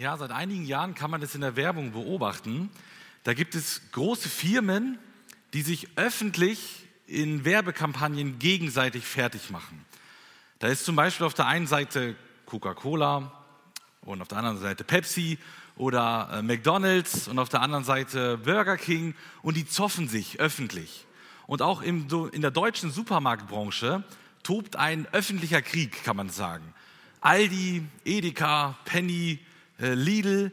Ja, seit einigen Jahren kann man das in der Werbung beobachten. Da gibt es große Firmen, die sich öffentlich in Werbekampagnen gegenseitig fertig machen. Da ist zum Beispiel auf der einen Seite Coca-Cola und auf der anderen Seite Pepsi oder äh, McDonald's und auf der anderen Seite Burger King und die zoffen sich öffentlich. Und auch in der deutschen Supermarktbranche tobt ein öffentlicher Krieg, kann man sagen. Aldi, Edeka, Penny, Lidl,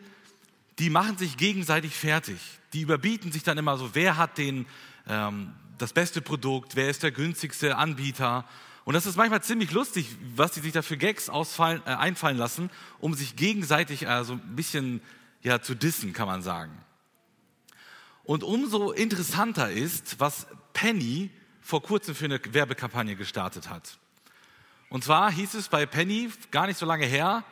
die machen sich gegenseitig fertig. Die überbieten sich dann immer so, wer hat den, ähm, das beste Produkt, wer ist der günstigste Anbieter. Und das ist manchmal ziemlich lustig, was sie sich da für Gags ausfallen, äh, einfallen lassen, um sich gegenseitig äh, so ein bisschen ja, zu dissen, kann man sagen. Und umso interessanter ist, was Penny vor kurzem für eine Werbekampagne gestartet hat. Und zwar hieß es bei Penny gar nicht so lange her,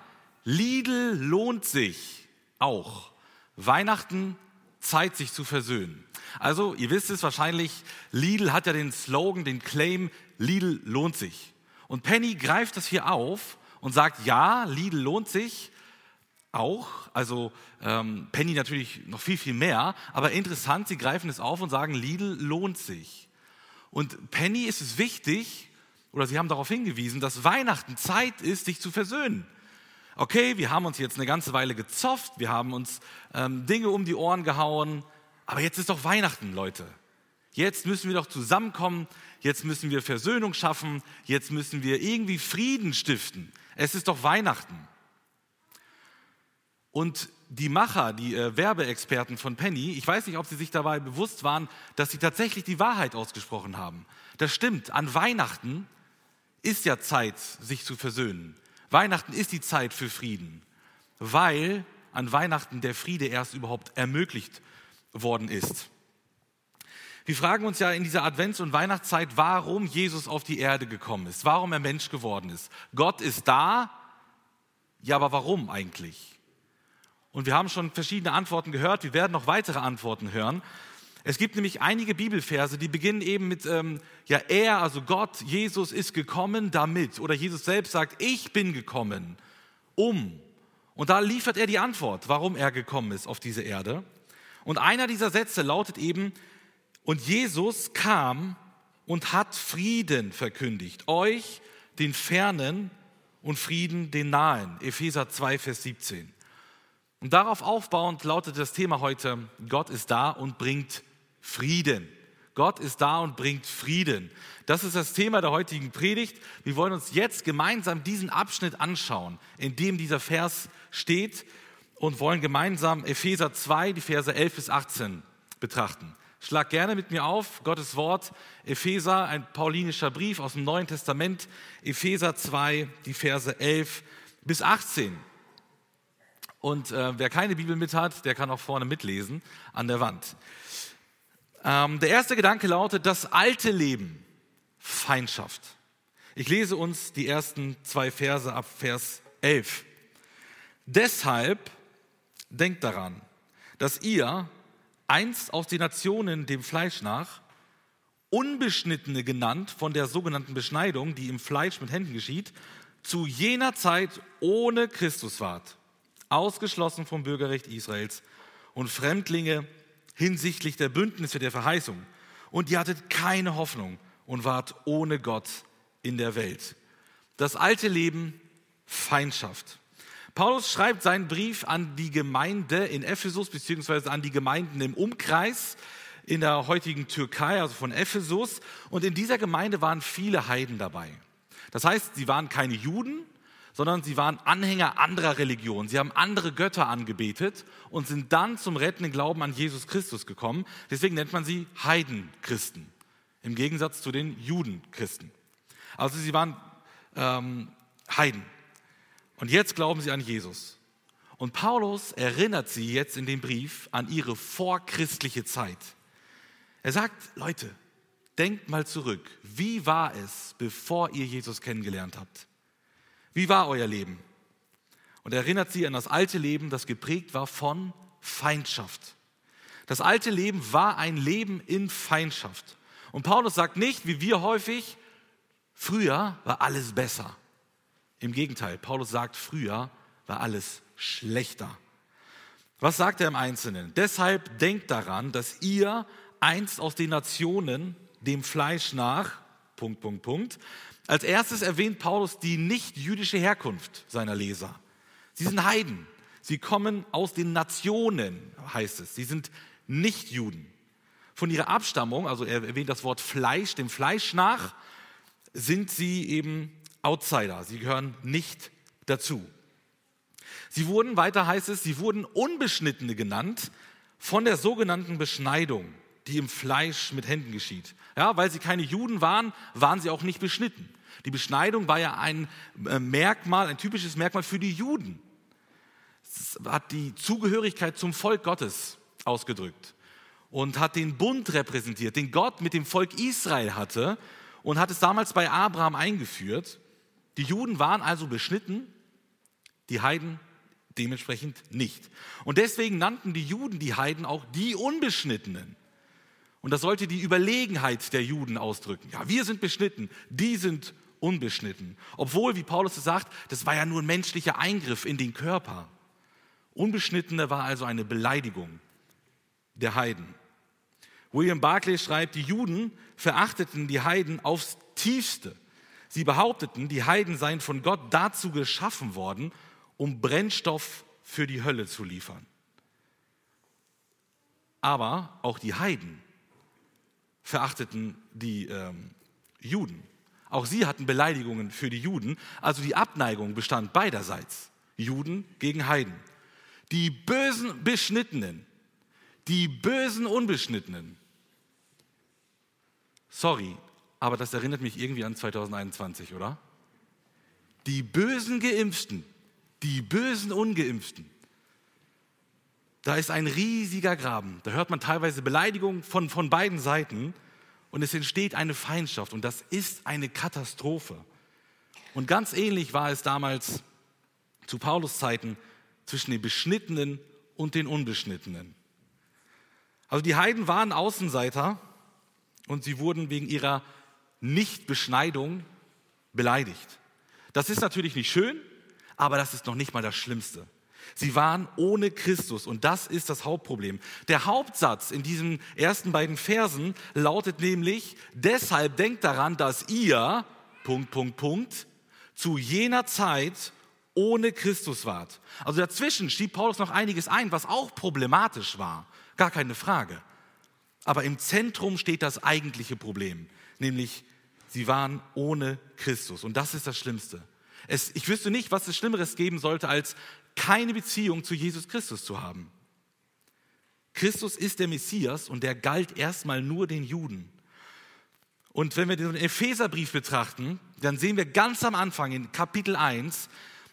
Lidl lohnt sich auch. Weihnachten Zeit, sich zu versöhnen. Also, ihr wisst es wahrscheinlich, Lidl hat ja den Slogan, den Claim, Lidl lohnt sich. Und Penny greift das hier auf und sagt, ja, Lidl lohnt sich auch. Also ähm, Penny natürlich noch viel, viel mehr. Aber interessant, sie greifen es auf und sagen, Lidl lohnt sich. Und Penny ist es wichtig, oder sie haben darauf hingewiesen, dass Weihnachten Zeit ist, sich zu versöhnen okay, wir haben uns jetzt eine ganze Weile gezofft, wir haben uns ähm, Dinge um die Ohren gehauen, aber jetzt ist doch Weihnachten, Leute. Jetzt müssen wir doch zusammenkommen, jetzt müssen wir Versöhnung schaffen, jetzt müssen wir irgendwie Frieden stiften. Es ist doch Weihnachten. Und die Macher, die äh, Werbeexperten von Penny, ich weiß nicht, ob sie sich dabei bewusst waren, dass sie tatsächlich die Wahrheit ausgesprochen haben. Das stimmt, an Weihnachten ist ja Zeit, sich zu versöhnen. Weihnachten ist die Zeit für Frieden, weil an Weihnachten der Friede erst überhaupt ermöglicht worden ist. Wir fragen uns ja in dieser Advents- und Weihnachtszeit, warum Jesus auf die Erde gekommen ist, warum er Mensch geworden ist. Gott ist da, ja, aber warum eigentlich? Und wir haben schon verschiedene Antworten gehört, wir werden noch weitere Antworten hören. Es gibt nämlich einige Bibelverse, die beginnen eben mit, ähm, ja, er, also Gott, Jesus ist gekommen damit. Oder Jesus selbst sagt, ich bin gekommen, um. Und da liefert er die Antwort, warum er gekommen ist auf diese Erde. Und einer dieser Sätze lautet eben, und Jesus kam und hat Frieden verkündigt, euch, den Fernen, und Frieden den Nahen. Epheser 2, Vers 17. Und darauf aufbauend lautet das Thema heute, Gott ist da und bringt Frieden. Gott ist da und bringt Frieden. Das ist das Thema der heutigen Predigt. Wir wollen uns jetzt gemeinsam diesen Abschnitt anschauen, in dem dieser Vers steht und wollen gemeinsam Epheser 2, die Verse 11 bis 18 betrachten. Schlag gerne mit mir auf, Gottes Wort, Epheser, ein paulinischer Brief aus dem Neuen Testament, Epheser 2, die Verse 11 bis 18. Und äh, wer keine Bibel mit hat, der kann auch vorne mitlesen an der Wand. Ähm, der erste Gedanke lautet, das alte Leben, Feindschaft. Ich lese uns die ersten zwei Verse ab Vers 11. Deshalb denkt daran, dass ihr einst aus den Nationen dem Fleisch nach, Unbeschnittene genannt von der sogenannten Beschneidung, die im Fleisch mit Händen geschieht, zu jener Zeit ohne Christus wart, ausgeschlossen vom Bürgerrecht Israels und Fremdlinge hinsichtlich der Bündnisse der Verheißung. Und ihr hattet keine Hoffnung und wart ohne Gott in der Welt. Das alte Leben, Feindschaft. Paulus schreibt seinen Brief an die Gemeinde in Ephesus beziehungsweise an die Gemeinden im Umkreis in der heutigen Türkei, also von Ephesus. Und in dieser Gemeinde waren viele Heiden dabei. Das heißt, sie waren keine Juden, sondern sie waren Anhänger anderer Religionen. Sie haben andere Götter angebetet und sind dann zum rettenden Glauben an Jesus Christus gekommen. Deswegen nennt man sie Heidenchristen, im Gegensatz zu den Judenchristen. Also sie waren ähm, Heiden. Und jetzt glauben sie an Jesus. Und Paulus erinnert sie jetzt in dem Brief an ihre vorchristliche Zeit. Er sagt, Leute, denkt mal zurück. Wie war es, bevor ihr Jesus kennengelernt habt? Wie war euer Leben? Und er erinnert sie an das alte Leben, das geprägt war von Feindschaft. Das alte Leben war ein Leben in Feindschaft. Und Paulus sagt nicht, wie wir häufig, früher war alles besser. Im Gegenteil, Paulus sagt, früher war alles schlechter. Was sagt er im Einzelnen? Deshalb denkt daran, dass ihr einst aus den Nationen dem Fleisch nach, Punkt, Punkt, Punkt. Als erstes erwähnt Paulus die nicht jüdische Herkunft seiner Leser. Sie sind Heiden. Sie kommen aus den Nationen, heißt es. Sie sind nicht Juden. Von ihrer Abstammung, also er erwähnt das Wort Fleisch, dem Fleisch nach, sind sie eben Outsider. Sie gehören nicht dazu. Sie wurden, weiter heißt es, sie wurden Unbeschnittene genannt von der sogenannten Beschneidung die im Fleisch mit Händen geschieht. Ja, weil sie keine Juden waren, waren sie auch nicht beschnitten. Die Beschneidung war ja ein äh, Merkmal, ein typisches Merkmal für die Juden. Es hat die Zugehörigkeit zum Volk Gottes ausgedrückt und hat den Bund repräsentiert, den Gott mit dem Volk Israel hatte und hat es damals bei Abraham eingeführt. Die Juden waren also beschnitten, die Heiden dementsprechend nicht. Und deswegen nannten die Juden die Heiden auch die Unbeschnittenen. Und das sollte die Überlegenheit der Juden ausdrücken. Ja, wir sind beschnitten, die sind unbeschnitten. Obwohl, wie Paulus sagt, das war ja nur ein menschlicher Eingriff in den Körper. Unbeschnittene war also eine Beleidigung der Heiden. William Barclay schreibt, die Juden verachteten die Heiden aufs tiefste. Sie behaupteten, die Heiden seien von Gott dazu geschaffen worden, um Brennstoff für die Hölle zu liefern. Aber auch die Heiden verachteten die ähm, Juden. Auch sie hatten Beleidigungen für die Juden. Also die Abneigung bestand beiderseits. Juden gegen Heiden. Die bösen Beschnittenen, die bösen Unbeschnittenen. Sorry, aber das erinnert mich irgendwie an 2021, oder? Die bösen Geimpften, die bösen Ungeimpften. Da ist ein riesiger Graben. Da hört man teilweise Beleidigungen von, von beiden Seiten und es entsteht eine Feindschaft und das ist eine Katastrophe. Und ganz ähnlich war es damals zu Paulus Zeiten zwischen den Beschnittenen und den Unbeschnittenen. Also die Heiden waren Außenseiter und sie wurden wegen ihrer Nichtbeschneidung beleidigt. Das ist natürlich nicht schön, aber das ist noch nicht mal das Schlimmste. Sie waren ohne Christus und das ist das Hauptproblem. Der Hauptsatz in diesen ersten beiden Versen lautet nämlich, deshalb denkt daran, dass ihr, Punkt, Punkt, Punkt, zu jener Zeit ohne Christus wart. Also dazwischen schiebt Paulus noch einiges ein, was auch problematisch war. Gar keine Frage. Aber im Zentrum steht das eigentliche Problem, nämlich sie waren ohne Christus. Und das ist das Schlimmste. Es, ich wüsste nicht, was es Schlimmeres geben sollte, als keine Beziehung zu Jesus Christus zu haben. Christus ist der Messias und der galt erstmal nur den Juden. Und wenn wir den Epheserbrief betrachten, dann sehen wir ganz am Anfang in Kapitel 1,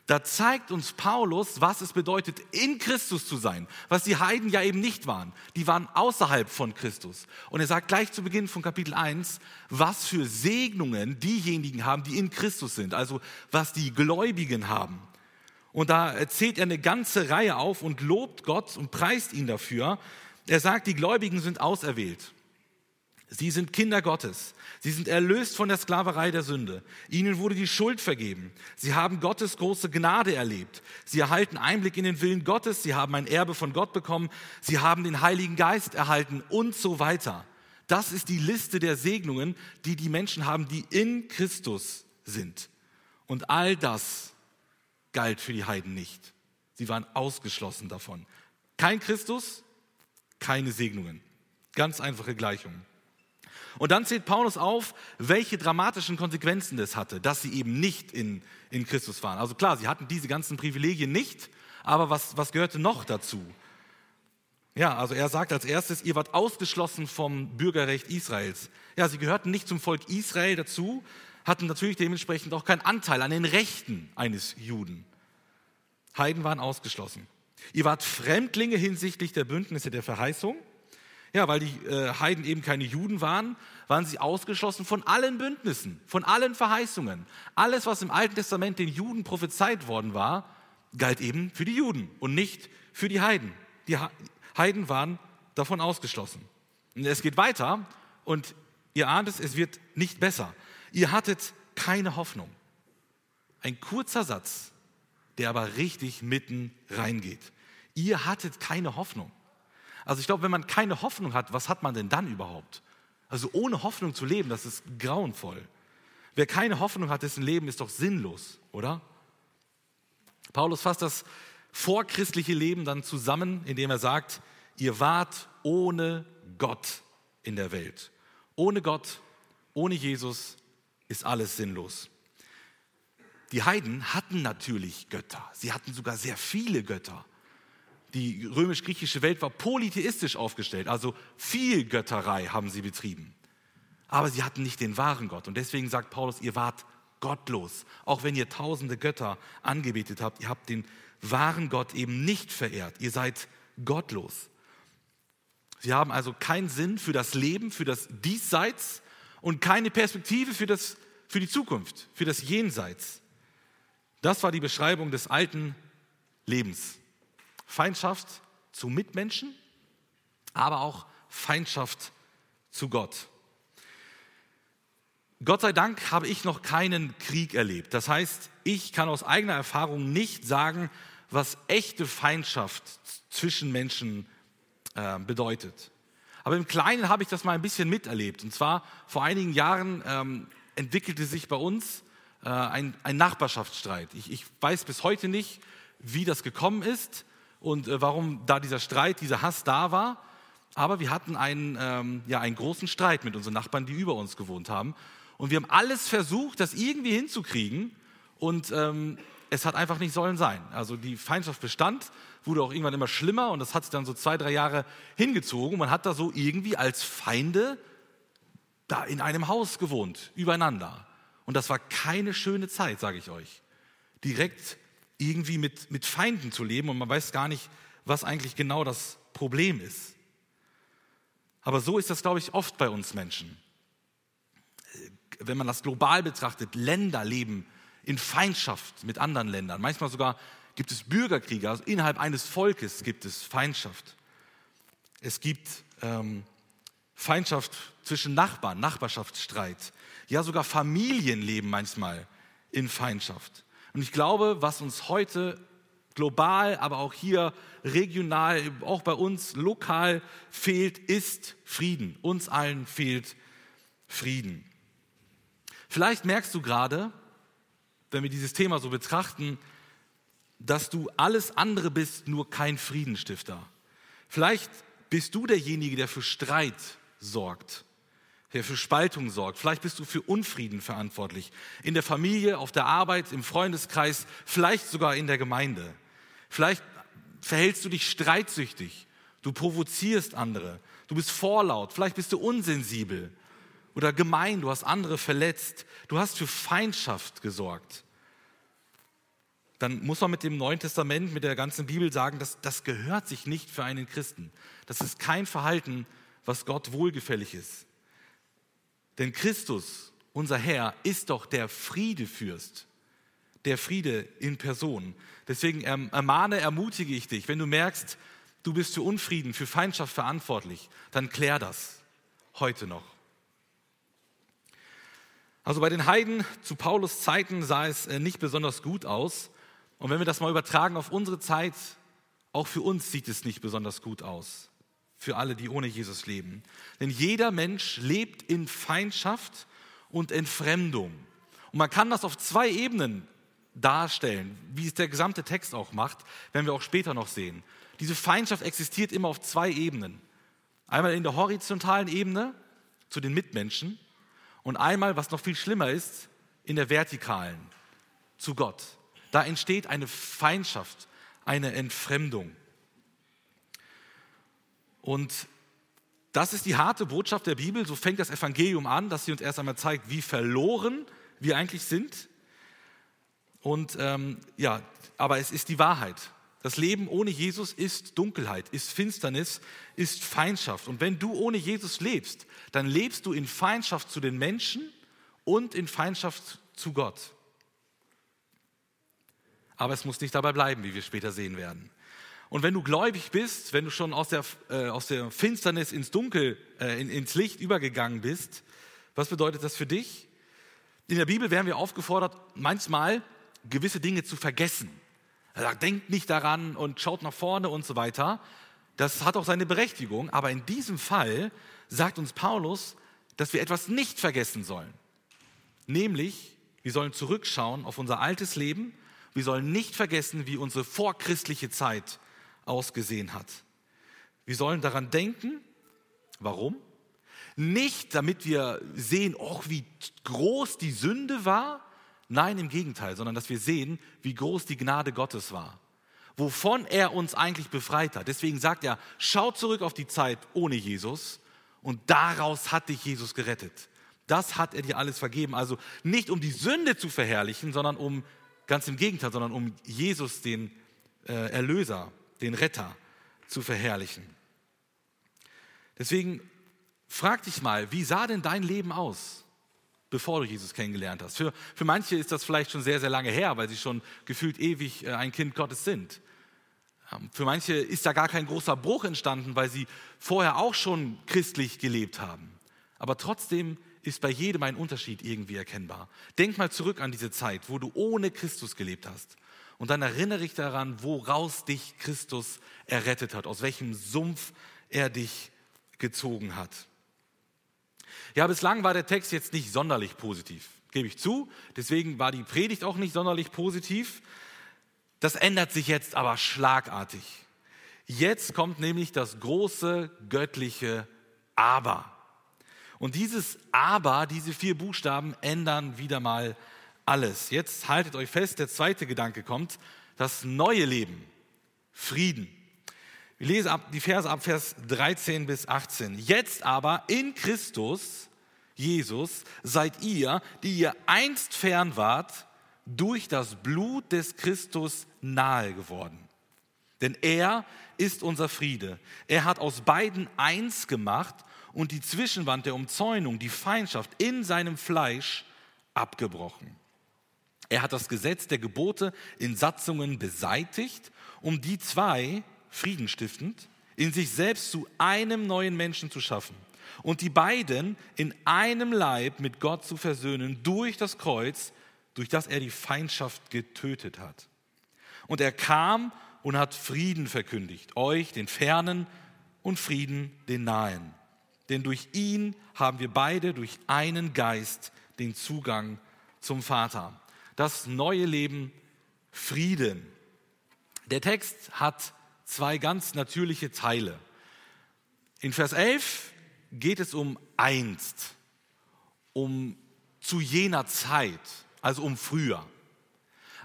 da zeigt uns Paulus, was es bedeutet, in Christus zu sein, was die Heiden ja eben nicht waren. Die waren außerhalb von Christus. Und er sagt gleich zu Beginn von Kapitel 1, was für Segnungen diejenigen haben, die in Christus sind, also was die Gläubigen haben. Und da erzählt er eine ganze Reihe auf und lobt Gott und preist ihn dafür. Er sagt, die Gläubigen sind auserwählt. Sie sind Kinder Gottes. Sie sind erlöst von der Sklaverei der Sünde. Ihnen wurde die Schuld vergeben. Sie haben Gottes große Gnade erlebt. Sie erhalten Einblick in den Willen Gottes. Sie haben ein Erbe von Gott bekommen. Sie haben den Heiligen Geist erhalten und so weiter. Das ist die Liste der Segnungen, die die Menschen haben, die in Christus sind. Und all das galt für die Heiden nicht. Sie waren ausgeschlossen davon. Kein Christus, keine Segnungen. Ganz einfache Gleichung. Und dann zählt Paulus auf, welche dramatischen Konsequenzen das hatte, dass sie eben nicht in, in Christus waren. Also klar, sie hatten diese ganzen Privilegien nicht, aber was, was gehörte noch dazu? Ja, also er sagt als erstes, ihr wart ausgeschlossen vom Bürgerrecht Israels. Ja, sie gehörten nicht zum Volk Israel dazu, hatten natürlich dementsprechend auch keinen Anteil an den Rechten eines Juden. Heiden waren ausgeschlossen. Ihr wart Fremdlinge hinsichtlich der Bündnisse der Verheißung. Ja, weil die äh, Heiden eben keine Juden waren, waren sie ausgeschlossen von allen Bündnissen, von allen Verheißungen. Alles, was im Alten Testament den Juden prophezeit worden war, galt eben für die Juden und nicht für die Heiden. Die Heiden waren davon ausgeschlossen. Und es geht weiter und ihr ahnt es, es wird nicht besser. Ihr hattet keine Hoffnung. Ein kurzer Satz, der aber richtig mitten reingeht. Ihr hattet keine Hoffnung. Also ich glaube, wenn man keine Hoffnung hat, was hat man denn dann überhaupt? Also ohne Hoffnung zu leben, das ist grauenvoll. Wer keine Hoffnung hat, dessen Leben ist doch sinnlos, oder? Paulus fasst das vorchristliche Leben dann zusammen, indem er sagt, ihr wart ohne Gott in der Welt. Ohne Gott, ohne Jesus ist alles sinnlos. Die Heiden hatten natürlich Götter. Sie hatten sogar sehr viele Götter. Die römisch-griechische Welt war polytheistisch aufgestellt, also viel Götterei haben sie betrieben. Aber sie hatten nicht den wahren Gott. Und deswegen sagt Paulus, ihr wart gottlos. Auch wenn ihr tausende Götter angebetet habt, ihr habt den wahren Gott eben nicht verehrt. Ihr seid gottlos. Sie haben also keinen Sinn für das Leben, für das Diesseits und keine Perspektive für, das, für die Zukunft, für das Jenseits. Das war die Beschreibung des alten Lebens. Feindschaft zu Mitmenschen, aber auch Feindschaft zu Gott. Gott sei Dank habe ich noch keinen Krieg erlebt. Das heißt, ich kann aus eigener Erfahrung nicht sagen, was echte Feindschaft zwischen Menschen äh, bedeutet. Aber im Kleinen habe ich das mal ein bisschen miterlebt. Und zwar vor einigen Jahren ähm, entwickelte sich bei uns äh, ein, ein, Nachbarschaftsstreit. Ich, ich, weiß bis heute nicht, wie das gekommen ist und äh, warum da dieser Streit, dieser Hass da war. Aber wir hatten einen, ähm, ja, einen großen Streit mit unseren Nachbarn, die über uns gewohnt haben. Und wir haben alles versucht, das irgendwie hinzukriegen. Und ähm, es hat einfach nicht sollen sein. Also die Feindschaft bestand, wurde auch irgendwann immer schlimmer und das hat sich dann so zwei, drei Jahre hingezogen. Man hat da so irgendwie als Feinde da in einem Haus gewohnt, übereinander. Und das war keine schöne Zeit, sage ich euch. Direkt irgendwie mit, mit Feinden zu leben und man weiß gar nicht, was eigentlich genau das Problem ist. Aber so ist das, glaube ich, oft bei uns Menschen. Wenn man das global betrachtet, Länder leben in Feindschaft mit anderen Ländern. Manchmal sogar gibt es Bürgerkriege, also innerhalb eines Volkes gibt es Feindschaft. Es gibt ähm, Feindschaft zwischen Nachbarn, Nachbarschaftsstreit. Ja, sogar Familien leben manchmal in Feindschaft. Und ich glaube, was uns heute global, aber auch hier regional, auch bei uns lokal fehlt, ist Frieden. Uns allen fehlt Frieden. Vielleicht merkst du gerade, wenn wir dieses Thema so betrachten, dass du alles andere bist, nur kein Friedenstifter. Vielleicht bist du derjenige, der für Streit sorgt, der für Spaltung sorgt. Vielleicht bist du für Unfrieden verantwortlich. In der Familie, auf der Arbeit, im Freundeskreis, vielleicht sogar in der Gemeinde. Vielleicht verhältst du dich streitsüchtig. Du provozierst andere. Du bist vorlaut. Vielleicht bist du unsensibel oder gemein, du hast andere verletzt, du hast für Feindschaft gesorgt, dann muss man mit dem Neuen Testament, mit der ganzen Bibel sagen, dass das gehört sich nicht für einen Christen. Das ist kein Verhalten, was Gott wohlgefällig ist. Denn Christus, unser Herr, ist doch der Friedefürst, der Friede in Person. Deswegen ermahne, ermutige ich dich, wenn du merkst, du bist für Unfrieden, für Feindschaft verantwortlich, dann klär das heute noch. Also bei den Heiden zu Paulus Zeiten sah es äh, nicht besonders gut aus. Und wenn wir das mal übertragen auf unsere Zeit, auch für uns sieht es nicht besonders gut aus. Für alle, die ohne Jesus leben. Denn jeder Mensch lebt in Feindschaft und Entfremdung. Und man kann das auf zwei Ebenen darstellen, wie es der gesamte Text auch macht, werden wir auch später noch sehen. Diese Feindschaft existiert immer auf zwei Ebenen. Einmal in der horizontalen Ebene zu den Mitmenschen und einmal, was noch viel schlimmer ist, in der vertikalen, zu Gott. Da entsteht eine Feindschaft, eine Entfremdung. Und das ist die harte Botschaft der Bibel. So fängt das Evangelium an, dass sie uns erst einmal zeigt, wie verloren wir eigentlich sind. Und ähm, ja, aber es ist die Wahrheit. Das Leben ohne Jesus ist Dunkelheit, ist Finsternis, ist Feindschaft. Und wenn du ohne Jesus lebst, dann lebst du in Feindschaft zu den Menschen und in Feindschaft zu Gott. Aber es muss nicht dabei bleiben, wie wir später sehen werden. Und wenn du gläubig bist, wenn du schon aus der, äh, aus der Finsternis ins Dunkel, äh, in, ins Licht übergegangen bist, was bedeutet das für dich? In der Bibel werden wir aufgefordert, manchmal gewisse Dinge zu vergessen. Er sagt, denkt nicht daran und schaut nach vorne und so weiter. Das hat auch seine Berechtigung. Aber in diesem Fall sagt uns Paulus, dass wir etwas nicht vergessen sollen. Nämlich, wir sollen zurückschauen auf unser altes Leben. Wir sollen nicht vergessen, wie unsere vorchristliche Zeit ausgesehen hat. Wir sollen daran denken. Warum? Nicht, damit wir sehen, oh, wie groß die Sünde war. Nein, im Gegenteil, sondern dass wir sehen, wie groß die Gnade Gottes war. Wovon er uns eigentlich befreit hat. Deswegen sagt er, schau zurück auf die Zeit ohne Jesus und daraus hat dich Jesus gerettet. Das hat er dir alles vergeben. Also nicht um die Sünde zu verherrlichen, sondern um, ganz im Gegenteil, sondern um Jesus, den äh, Erlöser, den Retter, zu verherrlichen. Deswegen Frag dich mal, wie sah denn dein Leben aus, bevor du Jesus kennengelernt hast? Für, für manche ist das vielleicht schon sehr, sehr lange her, weil sie schon gefühlt ewig äh, ein Kind Gottes sind. Ähm, für manche ist da gar kein großer Bruch entstanden, weil sie vorher auch schon christlich gelebt haben. Aber trotzdem ist bei jedem ein Unterschied irgendwie erkennbar. Denk mal zurück an diese Zeit, wo du ohne Christus gelebt hast. Und dann erinnere dich daran, woraus dich Christus errettet hat, aus welchem Sumpf er dich gezogen hat. Ja, bislang war der Text jetzt nicht sonderlich positiv, gebe ich zu. Deswegen war die Predigt auch nicht sonderlich positiv. Das ändert sich jetzt aber schlagartig. Jetzt kommt nämlich das große göttliche Aber. Und dieses Aber, diese vier Buchstaben ändern wieder mal alles. Jetzt haltet euch fest, der zweite Gedanke kommt, das neue Leben, Frieden. Wir lesen ab, die Verse ab Vers 13 bis 18. Jetzt aber in Christus, Jesus, seid ihr, die ihr einst fern wart, durch das Blut des Christus nahe geworden. Denn er ist unser Friede. Er hat aus beiden eins gemacht und die Zwischenwand der Umzäunung, die Feindschaft in seinem Fleisch abgebrochen. Er hat das Gesetz der Gebote in Satzungen beseitigt, um die zwei, friedenstiftend, in sich selbst zu einem neuen Menschen zu schaffen und die beiden in einem Leib mit Gott zu versöhnen durch das Kreuz, durch das er die Feindschaft getötet hat. Und er kam und hat Frieden verkündigt, euch, den Fernen, und Frieden, den Nahen. Denn durch ihn haben wir beide durch einen Geist den Zugang zum Vater. Das neue Leben, Frieden. Der Text hat zwei ganz natürliche Teile. In Vers 11 geht es um einst, um zu jener Zeit, also um früher.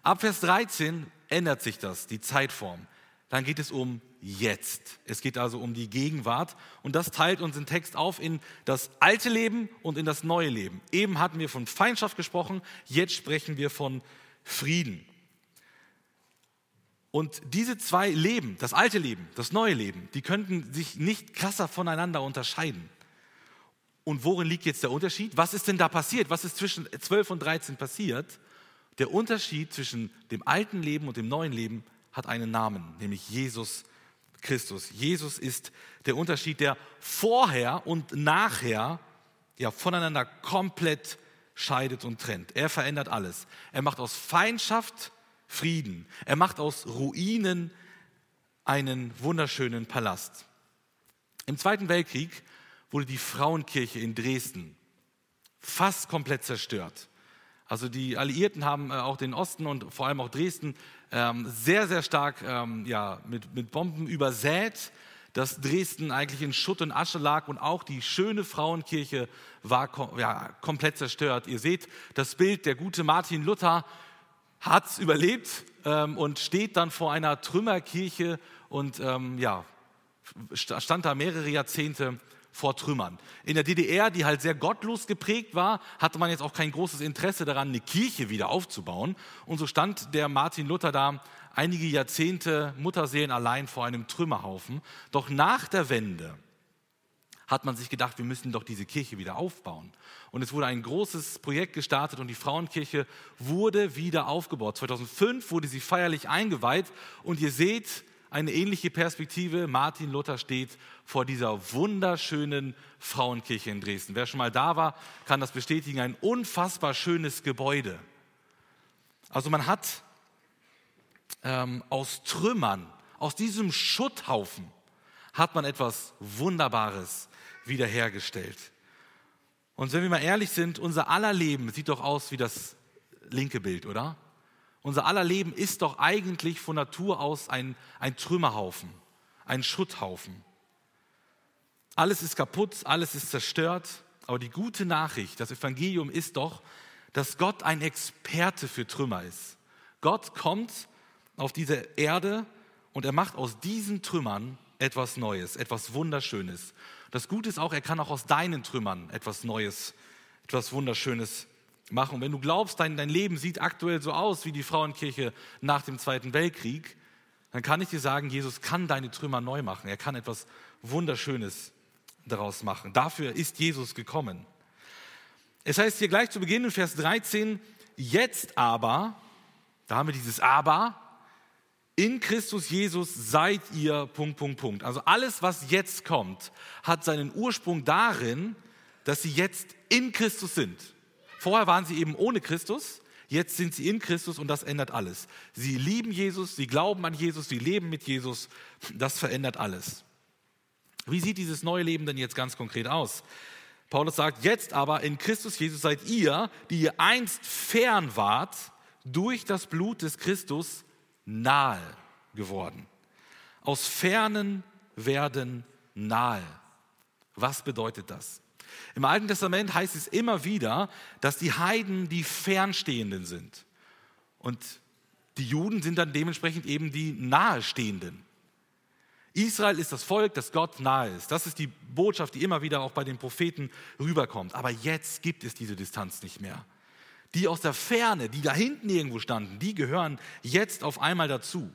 Ab Vers 13 ändert sich das, die Zeitform. Dann geht es um jetzt. Es geht also um die Gegenwart und das teilt unseren Text auf in das alte Leben und in das neue Leben. Eben hatten wir von Feindschaft gesprochen, jetzt sprechen wir von Frieden. Und diese zwei Leben, das alte Leben, das neue Leben, die könnten sich nicht krasser voneinander unterscheiden. Und worin liegt jetzt der Unterschied? Was ist denn da passiert? Was ist zwischen 12 und 13 passiert? Der Unterschied zwischen dem alten Leben und dem neuen Leben hat einen Namen, nämlich Jesus Christus. Jesus ist der Unterschied, der vorher und nachher ja, voneinander komplett scheidet und trennt. Er verändert alles. Er macht aus Feindschaft Frieden. Er macht aus Ruinen einen wunderschönen Palast. Im Zweiten Weltkrieg wurde die Frauenkirche in Dresden fast komplett zerstört. Also die Alliierten haben äh, auch den Osten und vor allem auch Dresden ähm, sehr, sehr stark ähm, ja, mit, mit Bomben übersät, dass Dresden eigentlich in Schutt und Asche lag und auch die schöne Frauenkirche war ja, komplett zerstört. Ihr seht das Bild, der gute Martin Luther hat es überlebt ähm, und steht dann vor einer Trümmerkirche und ähm, ja, stand da mehrere Jahrzehnte vor Trümmern. In der DDR, die halt sehr gottlos geprägt war, hatte man jetzt auch kein großes Interesse daran, eine Kirche wieder aufzubauen. Und so stand der Martin Luther da einige Jahrzehnte Mutterseelen allein vor einem Trümmerhaufen. Doch nach der Wende hat man sich gedacht, wir müssen doch diese Kirche wieder aufbauen. Und es wurde ein großes Projekt gestartet und die Frauenkirche wurde wieder aufgebaut. 2005 wurde sie feierlich eingeweiht und ihr seht, eine ähnliche Perspektive. Martin Luther steht vor dieser wunderschönen Frauenkirche in Dresden. Wer schon mal da war, kann das bestätigen. Ein unfassbar schönes Gebäude. Also man hat ähm, aus Trümmern, aus diesem Schutthaufen, hat man etwas Wunderbares wiederhergestellt. Und wenn wir mal ehrlich sind, unser aller Leben sieht doch aus wie das linke Bild, oder? Unser aller Leben ist doch eigentlich von Natur aus ein, ein Trümmerhaufen, ein Schutthaufen. Alles ist kaputt, alles ist zerstört, aber die gute Nachricht, das Evangelium ist doch, dass Gott ein Experte für Trümmer ist. Gott kommt auf diese Erde und er macht aus diesen Trümmern etwas Neues, etwas Wunderschönes. Das Gute ist auch, er kann auch aus deinen Trümmern etwas Neues, etwas Wunderschönes machen. Und wenn du glaubst, dein, dein Leben sieht aktuell so aus wie die Frauenkirche nach dem Zweiten Weltkrieg, dann kann ich dir sagen, Jesus kann deine Trümmer neu machen. Er kann etwas Wunderschönes daraus machen. Dafür ist Jesus gekommen. Es heißt hier gleich zu Beginn in Vers 13, jetzt aber, da haben wir dieses aber, in Christus Jesus seid ihr, Punkt, Punkt, Punkt. Also alles, was jetzt kommt, hat seinen Ursprung darin, dass sie jetzt in Christus sind. Vorher waren sie eben ohne Christus, jetzt sind sie in Christus und das ändert alles. Sie lieben Jesus, sie glauben an Jesus, sie leben mit Jesus, das verändert alles. Wie sieht dieses neue Leben denn jetzt ganz konkret aus? Paulus sagt, jetzt aber in Christus Jesus seid ihr, die ihr einst fern wart, durch das Blut des Christus nahe geworden. Aus fernen werden nahe. Was bedeutet das? Im Alten Testament heißt es immer wieder, dass die Heiden die Fernstehenden sind. Und die Juden sind dann dementsprechend eben die Nahestehenden. Israel ist das Volk, das Gott nahe ist. Das ist die Botschaft, die immer wieder auch bei den Propheten rüberkommt. Aber jetzt gibt es diese Distanz nicht mehr die aus der Ferne, die da hinten irgendwo standen, die gehören jetzt auf einmal dazu.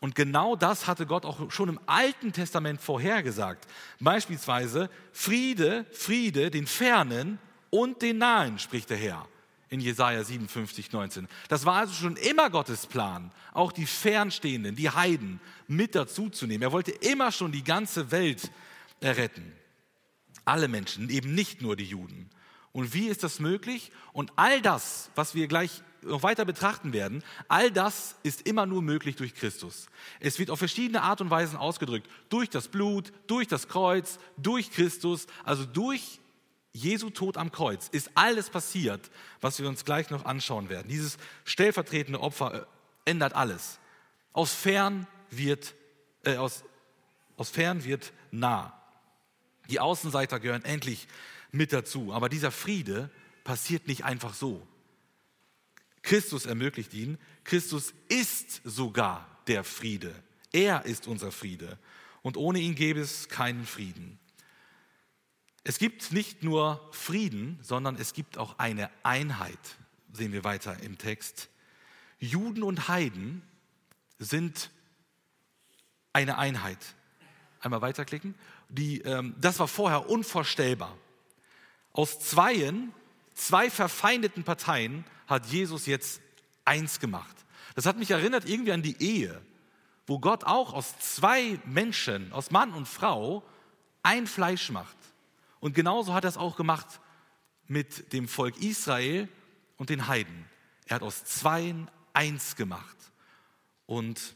Und genau das hatte Gott auch schon im Alten Testament vorhergesagt. Beispielsweise Friede, Friede, den Fernen und den Nahen, spricht der Herr in Jesaja 57, 19. Das war also schon immer Gottes Plan, auch die Fernstehenden, die Heiden mit dazu zu nehmen. Er wollte immer schon die ganze Welt erretten. Alle Menschen, eben nicht nur die Juden. Und wie ist das möglich? Und all das, was wir gleich noch weiter betrachten werden, all das ist immer nur möglich durch Christus. Es wird auf verschiedene Art und Weisen ausgedrückt. Durch das Blut, durch das Kreuz, durch Christus, also durch Jesu Tod am Kreuz ist alles passiert, was wir uns gleich noch anschauen werden. Dieses stellvertretende Opfer äh, ändert alles. Aus fern wird, äh, aus, aus fern wird nah. Die Außenseiter gehören endlich mit dazu. Aber dieser Friede passiert nicht einfach so. Christus ermöglicht ihn. Christus ist sogar der Friede. Er ist unser Friede. Und ohne ihn gäbe es keinen Frieden. Es gibt nicht nur Frieden, sondern es gibt auch eine Einheit, sehen wir weiter im Text. Juden und Heiden sind eine Einheit. Einmal weiterklicken. Die, ähm, das war vorher unvorstellbar. Aus zweien, zwei verfeindeten Parteien hat Jesus jetzt eins gemacht. Das hat mich erinnert irgendwie an die Ehe, wo Gott auch aus zwei Menschen, aus Mann und Frau, ein Fleisch macht. Und genauso hat er es auch gemacht mit dem Volk Israel und den Heiden. Er hat aus zweien eins gemacht und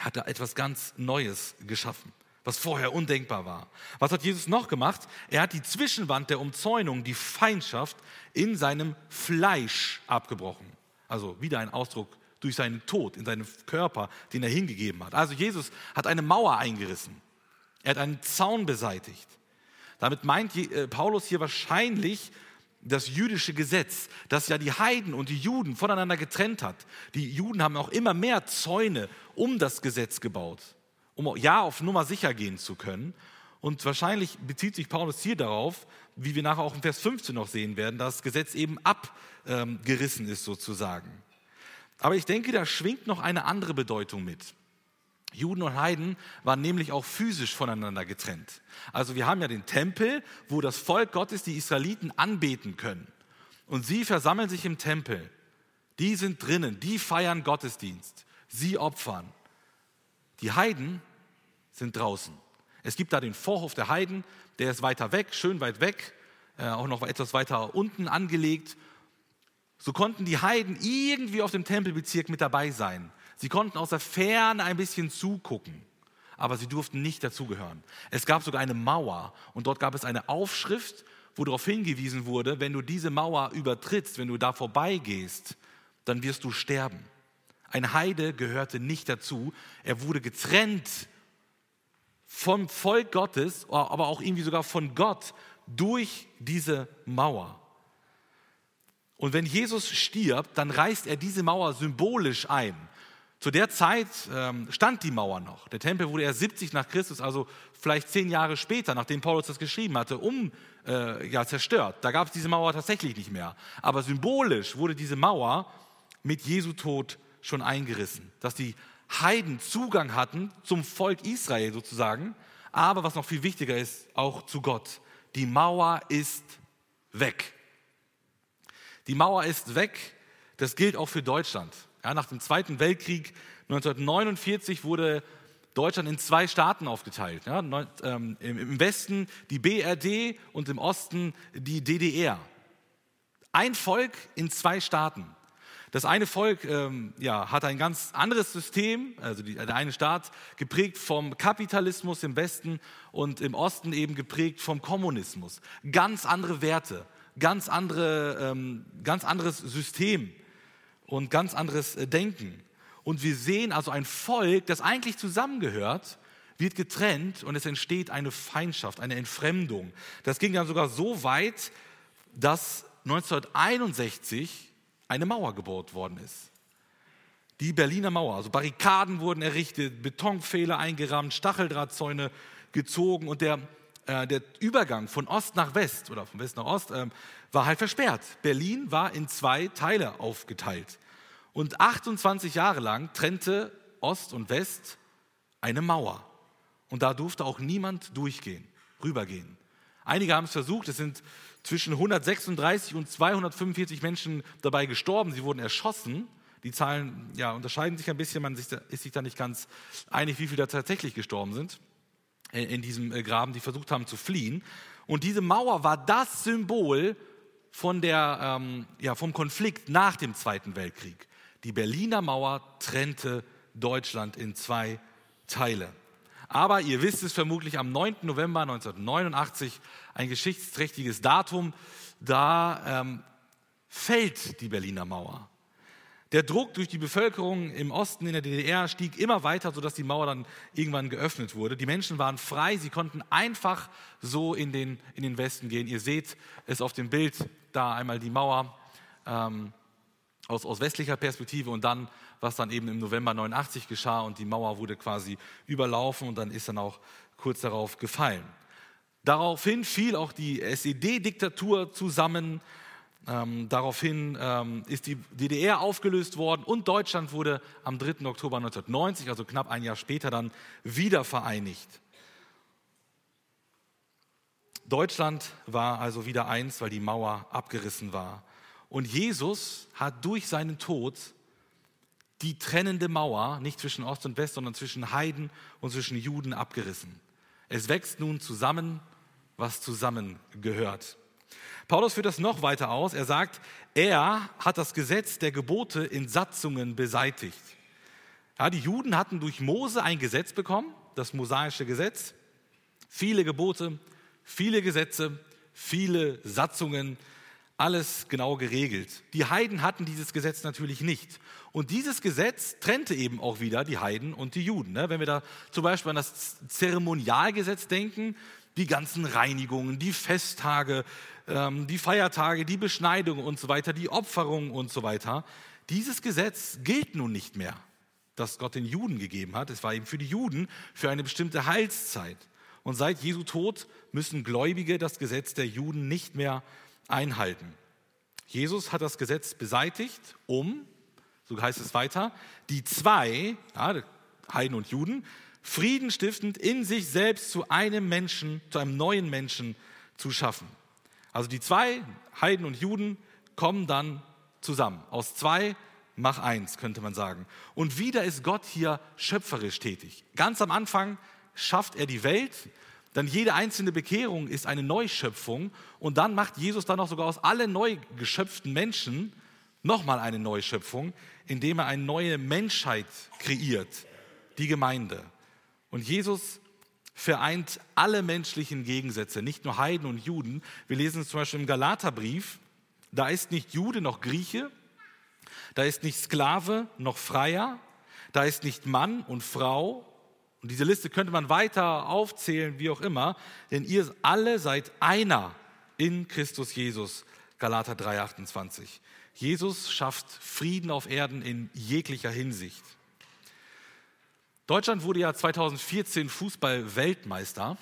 hat da etwas ganz Neues geschaffen was vorher undenkbar war. Was hat Jesus noch gemacht? Er hat die Zwischenwand der Umzäunung, die Feindschaft, in seinem Fleisch abgebrochen. Also wieder ein Ausdruck durch seinen Tod in seinem Körper, den er hingegeben hat. Also Jesus hat eine Mauer eingerissen. Er hat einen Zaun beseitigt. Damit meint äh, Paulus hier wahrscheinlich das jüdische Gesetz, das ja die Heiden und die Juden voneinander getrennt hat. Die Juden haben auch immer mehr Zäune um das Gesetz gebaut um ja auf Nummer sicher gehen zu können. Und wahrscheinlich bezieht sich Paulus hier darauf, wie wir nachher auch in Vers 15 noch sehen werden, dass das Gesetz eben abgerissen ist sozusagen. Aber ich denke, da schwingt noch eine andere Bedeutung mit. Juden und Heiden waren nämlich auch physisch voneinander getrennt. Also wir haben ja den Tempel, wo das Volk Gottes, die Israeliten, anbeten können. Und sie versammeln sich im Tempel. Die sind drinnen, die feiern Gottesdienst, sie opfern. Die Heiden sind draußen. Es gibt da den Vorhof der Heiden, der ist weiter weg, schön weit weg, äh, auch noch etwas weiter unten angelegt, so konnten die Heiden irgendwie auf dem Tempelbezirk mit dabei sein. Sie konnten aus der Ferne ein bisschen zugucken, aber sie durften nicht dazugehören. Es gab sogar eine Mauer und dort gab es eine Aufschrift, wo darauf hingewiesen wurde, wenn du diese Mauer übertrittst, wenn du da vorbeigehst, dann wirst du sterben. Ein Heide gehörte nicht dazu. Er wurde getrennt vom Volk Gottes, aber auch irgendwie sogar von Gott durch diese Mauer. Und wenn Jesus stirbt, dann reißt er diese Mauer symbolisch ein. Zu der Zeit ähm, stand die Mauer noch. Der Tempel wurde erst 70 nach Christus, also vielleicht zehn Jahre später, nachdem Paulus das geschrieben hatte, um äh, ja, zerstört. Da gab es diese Mauer tatsächlich nicht mehr. Aber symbolisch wurde diese Mauer mit Jesu Tod schon eingerissen, dass die Heiden Zugang hatten zum Volk Israel sozusagen, aber was noch viel wichtiger ist, auch zu Gott. Die Mauer ist weg. Die Mauer ist weg. Das gilt auch für Deutschland. Ja, nach dem Zweiten Weltkrieg 1949 wurde Deutschland in zwei Staaten aufgeteilt. Ja, ähm, Im Westen die BRD und im Osten die DDR. Ein Volk in zwei Staaten. Das eine Volk ähm, ja, hat ein ganz anderes System, also die, der eine Staat geprägt vom Kapitalismus im Westen und im Osten eben geprägt vom Kommunismus. Ganz andere Werte, ganz, andere, ähm, ganz anderes System und ganz anderes äh, Denken. Und wir sehen also ein Volk, das eigentlich zusammengehört, wird getrennt und es entsteht eine Feindschaft, eine Entfremdung. Das ging dann sogar so weit, dass 1961 eine Mauer gebaut worden ist. Die Berliner Mauer, also Barrikaden wurden errichtet, Betonpfähle eingerahmt, Stacheldrahtzäune gezogen und der, äh, der Übergang von Ost nach West oder von West nach Ost äh, war halt versperrt. Berlin war in zwei Teile aufgeteilt. Und 28 Jahre lang trennte Ost und West eine Mauer. Und da durfte auch niemand durchgehen, rübergehen. Einige haben es versucht, es sind zwischen 136 und 245 Menschen dabei gestorben. Sie wurden erschossen. Die Zahlen ja, unterscheiden sich ein bisschen, man ist sich da nicht ganz einig, wie viele da tatsächlich gestorben sind in diesem äh, Graben, die versucht haben zu fliehen. Und diese Mauer war das Symbol von der, ähm, ja, vom Konflikt nach dem Zweiten Weltkrieg. Die Berliner Mauer trennte Deutschland in zwei Teile. Aber ihr wisst es vermutlich, am 9. November 1989, ein geschichtsträchtiges Datum, da ähm, fällt die Berliner Mauer. Der Druck durch die Bevölkerung im Osten in der DDR stieg immer weiter, sodass die Mauer dann irgendwann geöffnet wurde. Die Menschen waren frei, sie konnten einfach so in den, in den Westen gehen. Ihr seht es auf dem Bild, da einmal die Mauer ähm, aus, aus westlicher Perspektive und dann was dann eben im November 89 geschah und die Mauer wurde quasi überlaufen und dann ist dann auch kurz darauf gefallen. Daraufhin fiel auch die SED-Diktatur zusammen. Ähm, daraufhin ähm, ist die DDR aufgelöst worden und Deutschland wurde am 3. Oktober 1990, also knapp ein Jahr später, dann wieder vereinigt. Deutschland war also wieder eins, weil die Mauer abgerissen war. Und Jesus hat durch seinen Tod die trennende Mauer, nicht zwischen Ost und West, sondern zwischen Heiden und zwischen Juden abgerissen. Es wächst nun zusammen, was zusammengehört. Paulus führt das noch weiter aus. Er sagt, er hat das Gesetz der Gebote in Satzungen beseitigt. Ja, die Juden hatten durch Mose ein Gesetz bekommen, das mosaische Gesetz. Viele Gebote, viele Gesetze, viele Satzungen, alles genau geregelt. Die Heiden hatten dieses Gesetz natürlich nicht. Und dieses Gesetz trennte eben auch wieder die Heiden und die Juden. Ne? Wenn wir da zum Beispiel an das Zeremonialgesetz denken, die ganzen Reinigungen, die Festtage, ähm, die Feiertage, die Beschneidung und so weiter, die Opferung und so weiter. Dieses Gesetz gilt nun nicht mehr, das Gott den Juden gegeben hat. Es war eben für die Juden für eine bestimmte Heilszeit. Und seit Jesu Tod müssen Gläubige das Gesetz der Juden nicht mehr einhalten. Jesus hat das Gesetz beseitigt, um, so heißt es weiter, die zwei, ja, Heiden und Juden, friedenstiftend in sich selbst zu einem Menschen, zu einem neuen Menschen zu schaffen. Also die zwei, Heiden und Juden, kommen dann zusammen. Aus zwei mach eins, könnte man sagen. Und wieder ist Gott hier schöpferisch tätig. Ganz am Anfang schafft er die Welt, dann jede einzelne Bekehrung ist eine Neuschöpfung und dann macht Jesus dann auch sogar aus allen neu geschöpften Menschen nochmal eine Neuschöpfung, indem er eine neue Menschheit kreiert, die Gemeinde. Und Jesus vereint alle menschlichen Gegensätze, nicht nur Heiden und Juden. Wir lesen es zum Beispiel im Galaterbrief, da ist nicht Jude noch Grieche, da ist nicht Sklave noch Freier, da ist nicht Mann und Frau. Und diese Liste könnte man weiter aufzählen, wie auch immer, denn ihr alle seid einer in Christus Jesus. Galater 3,28. Jesus schafft Frieden auf Erden in jeglicher Hinsicht. Deutschland wurde ja 2014 Fußball-Weltmeister.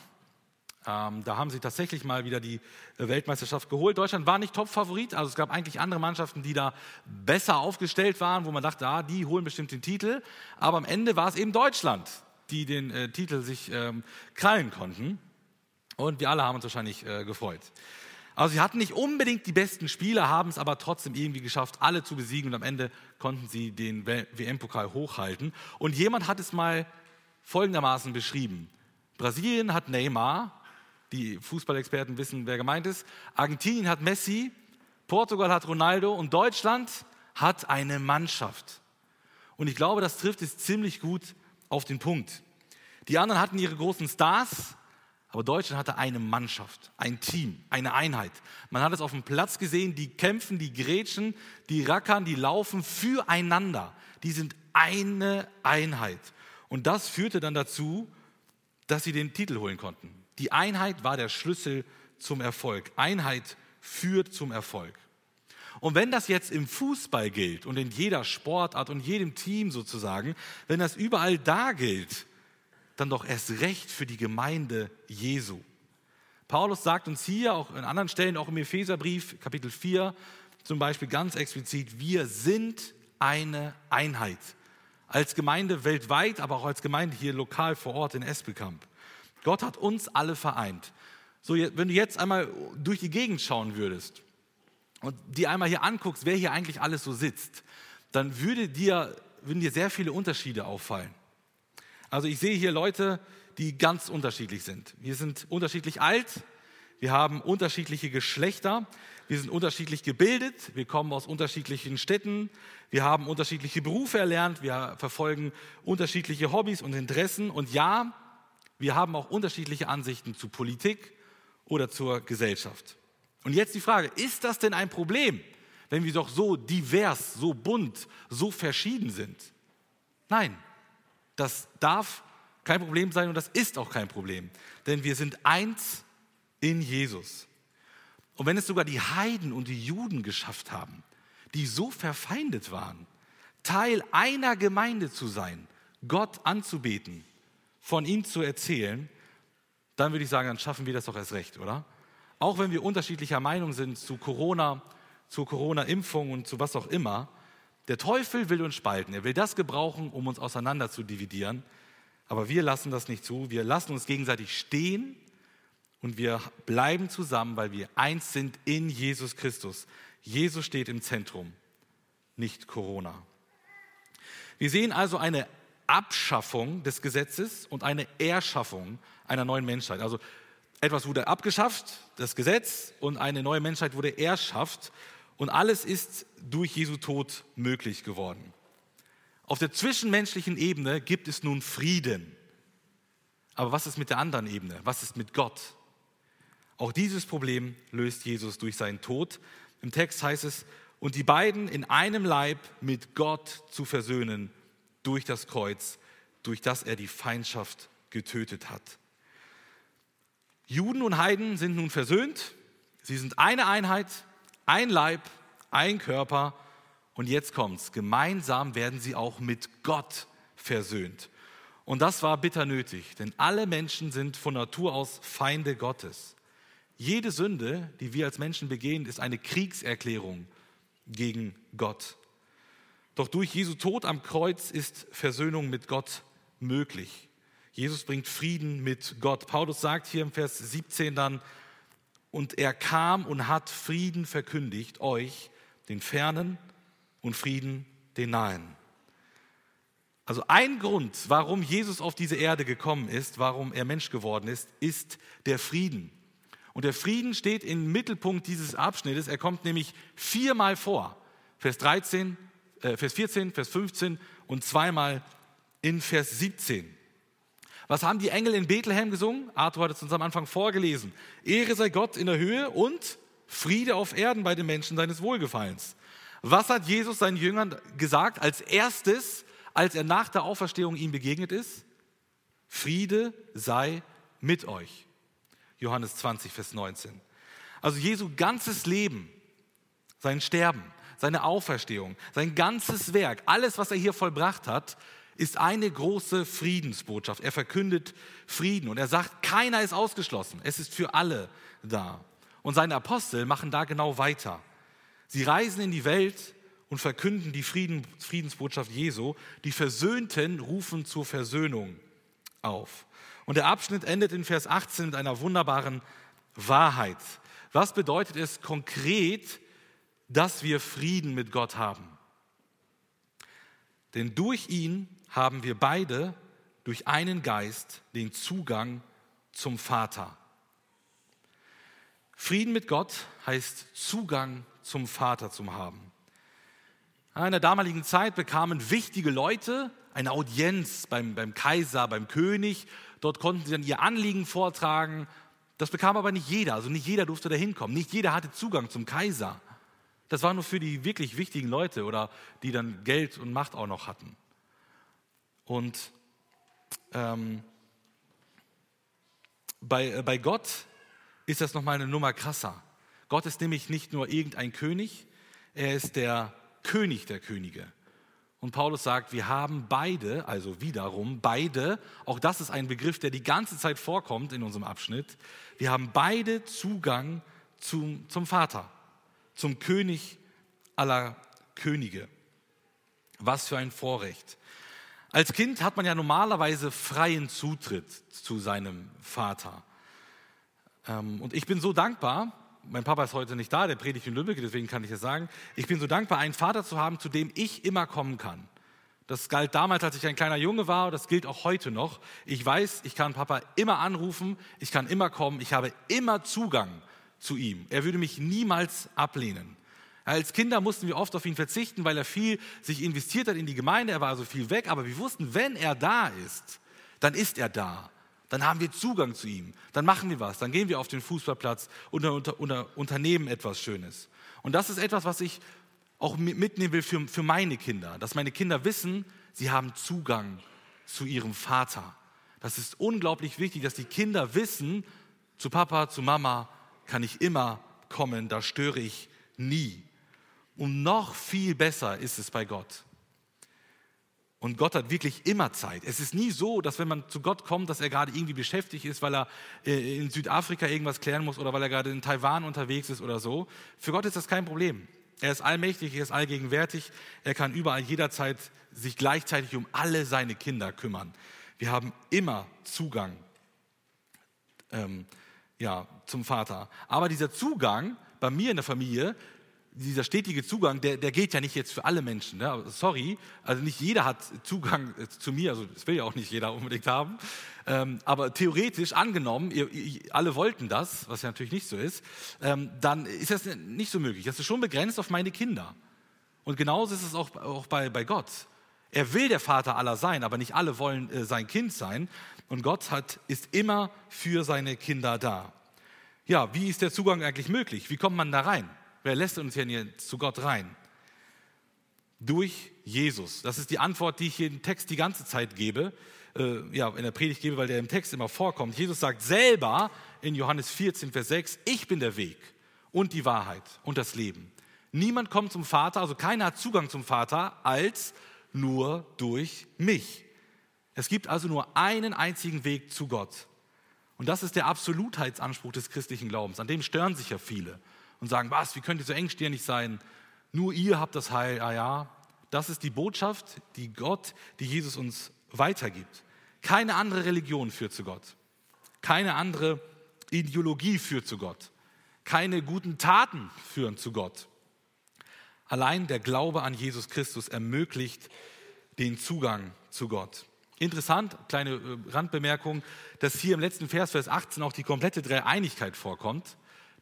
Ähm, da haben sie tatsächlich mal wieder die Weltmeisterschaft geholt. Deutschland war nicht Top-Favorit, also es gab eigentlich andere Mannschaften, die da besser aufgestellt waren, wo man dachte, ah, die holen bestimmt den Titel. Aber am Ende war es eben Deutschland, die den äh, Titel sich ähm, krallen konnten. Und wir alle haben uns wahrscheinlich äh, gefreut. Also sie hatten nicht unbedingt die besten Spieler, haben es aber trotzdem irgendwie geschafft, alle zu besiegen und am Ende konnten sie den WM-Pokal hochhalten. Und jemand hat es mal folgendermaßen beschrieben. Brasilien hat Neymar, die Fußballexperten wissen, wer gemeint ist. Argentinien hat Messi, Portugal hat Ronaldo und Deutschland hat eine Mannschaft. Und ich glaube, das trifft es ziemlich gut auf den Punkt. Die anderen hatten ihre großen Stars, aber Deutschland hatte eine Mannschaft, ein Team, eine Einheit. Man hat es auf dem Platz gesehen, die kämpfen, die grätschen, die rackern, die laufen füreinander. Die sind eine Einheit. Und das führte dann dazu, dass sie den Titel holen konnten. Die Einheit war der Schlüssel zum Erfolg. Einheit führt zum Erfolg. Und wenn das jetzt im Fußball gilt und in jeder Sportart und jedem Team sozusagen, wenn das überall da gilt, dann doch erst recht für die Gemeinde Jesu. Paulus sagt uns hier, auch in anderen Stellen, auch im Epheserbrief, Kapitel 4, zum Beispiel ganz explizit, wir sind eine Einheit. Als Gemeinde weltweit, aber auch als Gemeinde hier lokal vor Ort in Espelkamp. Gott hat uns alle vereint. So, wenn du jetzt einmal durch die Gegend schauen würdest und dir einmal hier anguckst, wer hier eigentlich alles so sitzt, dann würde dir, würden dir sehr viele Unterschiede auffallen. Also ich sehe hier Leute, die ganz unterschiedlich sind. Wir sind unterschiedlich alt, wir haben unterschiedliche Geschlechter, wir sind unterschiedlich gebildet, wir kommen aus unterschiedlichen Städten, wir haben unterschiedliche Berufe erlernt, wir verfolgen unterschiedliche Hobbys und Interessen und ja, wir haben auch unterschiedliche Ansichten zu Politik oder zur Gesellschaft. Und jetzt die Frage, ist das denn ein Problem, wenn wir doch so divers, so bunt, so verschieden sind? Nein, das darf kein Problem sein und das ist auch kein Problem, denn wir sind eins in Jesus. Und wenn es sogar die Heiden und die Juden geschafft haben, die so verfeindet waren, Teil einer Gemeinde zu sein, Gott anzubeten, von ihm zu erzählen, dann würde ich sagen, dann schaffen wir das doch erst recht, oder? Auch wenn wir unterschiedlicher Meinung sind zu Corona, zur Corona-Impfung und zu was auch immer, der Teufel will uns spalten. Er will das gebrauchen, um uns auseinander zu dividieren. Aber wir lassen das nicht zu. Wir lassen uns gegenseitig stehen und wir bleiben zusammen, weil wir eins sind in Jesus Christus. Jesus steht im Zentrum, nicht Corona. Wir sehen also eine Abschaffung des Gesetzes und eine Erschaffung einer neuen Menschheit. Also etwas wurde abgeschafft, das Gesetz, und eine neue Menschheit wurde erschafft. Und alles ist durch Jesu Tod möglich geworden. Auf der zwischenmenschlichen Ebene gibt es nun Frieden. Aber was ist mit der anderen Ebene? Was ist mit Gott? Auch dieses Problem löst Jesus durch seinen Tod. Im Text heißt es, und die beiden in einem Leib mit Gott zu versöhnen durch das Kreuz, durch das er die Feindschaft getötet hat. Juden und Heiden sind nun versöhnt. Sie sind eine Einheit, ein Leib, ein Körper. Und jetzt kommt's. Gemeinsam werden sie auch mit Gott versöhnt. Und das war bitter nötig, denn alle Menschen sind von Natur aus Feinde Gottes. Jede Sünde, die wir als Menschen begehen, ist eine Kriegserklärung gegen Gott. Doch durch Jesu Tod am Kreuz ist Versöhnung mit Gott möglich. Jesus bringt Frieden mit Gott. Paulus sagt hier im Vers 17 dann, und er kam und hat Frieden verkündigt, euch, den Fernen, und Frieden, den Nahen. Also ein Grund, warum Jesus auf diese Erde gekommen ist, warum er Mensch geworden ist, ist der Frieden. Und der Frieden steht im Mittelpunkt dieses Abschnittes. Er kommt nämlich viermal vor. Vers 13, äh, Vers 14, Vers 15 und zweimal in Vers 17. Was haben die Engel in Bethlehem gesungen? Arthur hat es uns am Anfang vorgelesen. Ehre sei Gott in der Höhe und Friede auf Erden bei den Menschen seines Wohlgefallens. Was hat Jesus seinen Jüngern gesagt als erstes, als er nach der Auferstehung ihm begegnet ist? Friede sei mit euch. Johannes 20, Vers 19. Also Jesu ganzes Leben, sein Sterben, seine Auferstehung, sein ganzes Werk, alles, was er hier vollbracht hat, ist eine große Friedensbotschaft. Er verkündet Frieden und er sagt, keiner ist ausgeschlossen. Es ist für alle da. Und seine Apostel machen da genau weiter. Sie reisen in die Welt und verkünden die Frieden, Friedensbotschaft Jesu. Die Versöhnten rufen zur Versöhnung auf. Und der Abschnitt endet in Vers 18 mit einer wunderbaren Wahrheit. Was bedeutet es konkret, dass wir Frieden mit Gott haben? Denn durch ihn haben wir beide durch einen Geist den Zugang zum Vater. Frieden mit Gott heißt Zugang zum Vater zu haben. In der damaligen Zeit bekamen wichtige Leute eine Audienz beim, beim Kaiser, beim König. Dort konnten sie dann ihr Anliegen vortragen. Das bekam aber nicht jeder. Also nicht jeder durfte da hinkommen. Nicht jeder hatte Zugang zum Kaiser. Das war nur für die wirklich wichtigen Leute oder die dann Geld und Macht auch noch hatten. Und ähm, bei, äh, bei Gott ist das nochmal eine Nummer krasser. Gott ist nämlich nicht nur irgendein König, er ist der König der Könige. Und Paulus sagt, wir haben beide, also wiederum beide, auch das ist ein Begriff, der die ganze Zeit vorkommt in unserem Abschnitt, wir haben beide Zugang zum, zum Vater, zum König aller Könige. Was für ein Vorrecht. Als Kind hat man ja normalerweise freien Zutritt zu seinem Vater. Ähm, und ich bin so dankbar, mein Papa ist heute nicht da, der predigt in Lübeck, deswegen kann ich es sagen. Ich bin so dankbar, einen Vater zu haben, zu dem ich immer kommen kann. Das galt damals, als ich ein kleiner Junge war, das gilt auch heute noch. Ich weiß, ich kann Papa immer anrufen, ich kann immer kommen, ich habe immer Zugang zu ihm. Er würde mich niemals ablehnen. Als Kinder mussten wir oft auf ihn verzichten, weil er viel sich investiert hat in die Gemeinde, er war also viel weg, aber wir wussten, wenn er da ist, dann ist er da dann haben wir Zugang zu ihm. Dann machen wir was. Dann gehen wir auf den Fußballplatz und unter, unter, unternehmen etwas Schönes. Und das ist etwas, was ich auch mitnehmen will für, für meine Kinder. Dass meine Kinder wissen, sie haben Zugang zu ihrem Vater. Das ist unglaublich wichtig, dass die Kinder wissen, zu Papa, zu Mama kann ich immer kommen, da störe ich nie. Und noch viel besser ist es bei Gott. Und Gott hat wirklich immer Zeit. Es ist nie so, dass wenn man zu Gott kommt, dass er gerade irgendwie beschäftigt ist, weil er äh, in Südafrika irgendwas klären muss oder weil er gerade in Taiwan unterwegs ist oder so. Für Gott ist das kein Problem. Er ist allmächtig, er ist allgegenwärtig, er kann überall jederzeit sich gleichzeitig um alle seine Kinder kümmern. Wir haben immer Zugang ähm, ja, zum Vater. Aber dieser Zugang bei mir in der Familie, dieser stetige Zugang, der, der gilt ja nicht jetzt für alle Menschen. Ne? Sorry, also nicht jeder hat Zugang äh, zu mir, also das will ja auch nicht jeder unbedingt haben. Ähm, aber theoretisch angenommen, ihr, ihr, alle wollten das, was ja natürlich nicht so ist, ähm, dann ist das nicht so möglich. Das ist schon begrenzt auf meine Kinder. Und genauso ist es auch, auch bei, bei Gott. Er will der Vater aller sein, aber nicht alle wollen äh, sein Kind sein. Und Gott hat, ist immer für seine Kinder da. Ja, wie ist der Zugang eigentlich möglich? Wie kommt man da rein? Wer lässt uns denn hier zu Gott rein? Durch Jesus. Das ist die Antwort, die ich hier im Text die ganze Zeit gebe, äh, ja, in der Predigt gebe, weil der im Text immer vorkommt. Jesus sagt selber in Johannes 14, Vers 6, ich bin der Weg und die Wahrheit und das Leben. Niemand kommt zum Vater, also keiner hat Zugang zum Vater, als nur durch mich. Es gibt also nur einen einzigen Weg zu Gott. Und das ist der Absolutheitsanspruch des christlichen Glaubens. An dem stören sich ja viele und sagen, was, wie könnt ihr so engstirnig sein? Nur ihr habt das Heil. Ah ja, das ist die Botschaft, die Gott, die Jesus uns weitergibt. Keine andere Religion führt zu Gott. Keine andere Ideologie führt zu Gott. Keine guten Taten führen zu Gott. Allein der Glaube an Jesus Christus ermöglicht den Zugang zu Gott. Interessant, kleine äh, Randbemerkung, dass hier im letzten Vers, Vers 18, auch die komplette Dreieinigkeit vorkommt.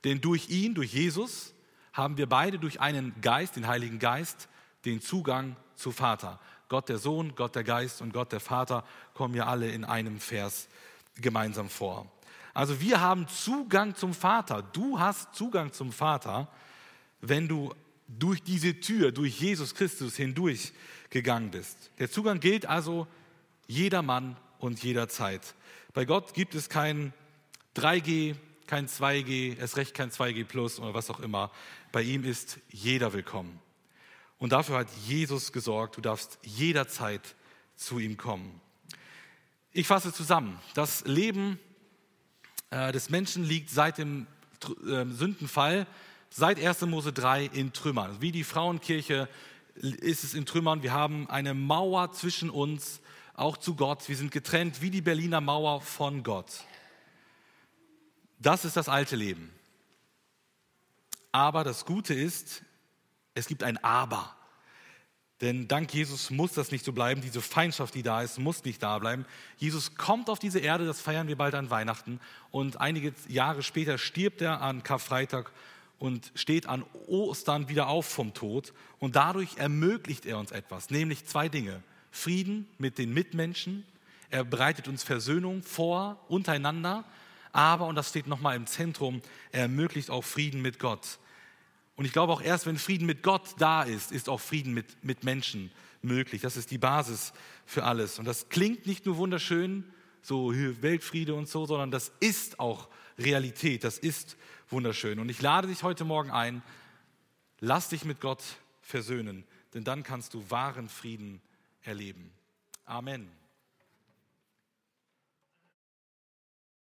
Denn durch ihn, durch Jesus, haben wir beide durch einen Geist, den Heiligen Geist, den Zugang zu Vater. Gott der Sohn, Gott der Geist und Gott der Vater kommen ja alle in einem Vers gemeinsam vor. Also wir haben Zugang zum Vater. Du hast Zugang zum Vater, wenn du durch diese Tür, durch Jesus Christus hindurch gegangen bist. Der Zugang gilt also jedermann und jederzeit. Bei Gott gibt es kein 3G, kein 2G, es recht kein 2G Plus oder was auch immer. Bei ihm ist jeder willkommen. Und dafür hat Jesus gesorgt, du darfst jederzeit zu ihm kommen. Ich fasse zusammen, das Leben äh, des Menschen liegt seit dem äh, Sündenfall, seit 1. Mose 3 in Trümmern. Wie die Frauenkirche ist es in Trümmern. Wir haben eine Mauer zwischen uns, auch zu Gott. Wir sind getrennt wie die Berliner Mauer von Gott. Das ist das alte Leben. Aber das Gute ist, es gibt ein Aber. Denn dank Jesus muss das nicht so bleiben. Diese Feindschaft, die da ist, muss nicht da bleiben. Jesus kommt auf diese Erde, das feiern wir bald an Weihnachten. Und einige Jahre später stirbt er an Karfreitag und steht an Ostern wieder auf vom Tod. Und dadurch ermöglicht er uns etwas, nämlich zwei Dinge. Frieden mit den Mitmenschen. Er bereitet uns Versöhnung vor untereinander. Aber, und das steht nochmal im Zentrum, er ermöglicht auch Frieden mit Gott. Und ich glaube auch erst, wenn Frieden mit Gott da ist, ist auch Frieden mit, mit Menschen möglich. Das ist die Basis für alles. Und das klingt nicht nur wunderschön, so Weltfriede und so, sondern das ist auch Realität. Das ist wunderschön. Und ich lade dich heute Morgen ein, lass dich mit Gott versöhnen, denn dann kannst du wahren Frieden erleben. Amen.